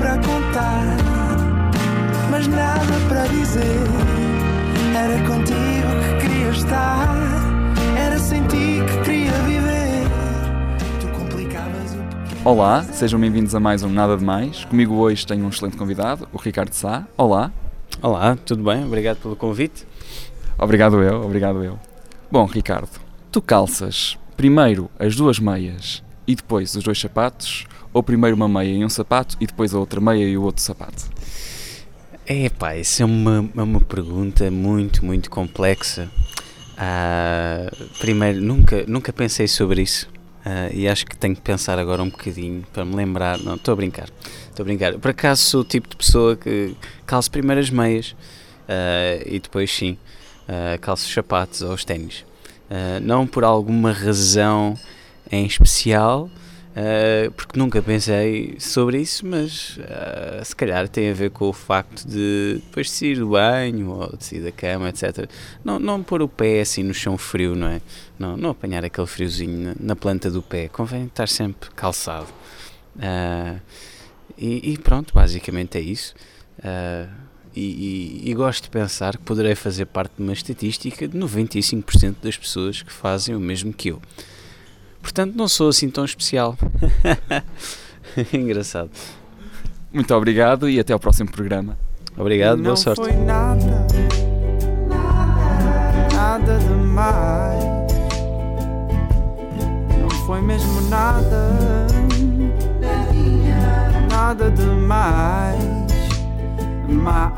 para contar, mas nada para dizer. Era contigo que queria estar, era sem ti que queria viver. Tu complicavas o Olá, sejam bem-vindos a mais um Nada de Mais. Comigo hoje tenho um excelente convidado, o Ricardo Sá. Olá. Olá, tudo bem? Obrigado pelo convite. Obrigado eu, obrigado eu. Bom, Ricardo, tu calças primeiro as duas meias e depois os dois sapatos, ou primeiro uma meia e um sapato e depois a outra meia e o outro sapato? É pá, isso é uma, é uma pergunta muito, muito complexa. Ah, primeiro, nunca, nunca pensei sobre isso ah, e acho que tenho que pensar agora um bocadinho para me lembrar. Não, estou a brincar, estou a brincar. Por acaso sou o tipo de pessoa que calço primeiro as meias ah, e depois sim ah, calço os sapatos ou os ténis. Não por alguma razão em especial, Uh, porque nunca pensei sobre isso, mas uh, se calhar tem a ver com o facto de depois de sair do banho ou de sair da cama, etc. Não, não pôr o pé assim no chão frio, não é? Não, não apanhar aquele friozinho na, na planta do pé. Convém estar sempre calçado. Uh, e, e, pronto, basicamente é isso. E, e, e gosto de pensar que poderei fazer parte de uma estatística de 95% das pessoas que fazem o mesmo que eu. Portanto, não sou assim tão especial. Engraçado. Muito obrigado e até ao próximo programa. Obrigado, boa sorte. Não foi nada, nada demais. Não foi mesmo nada, nada demais. Mais.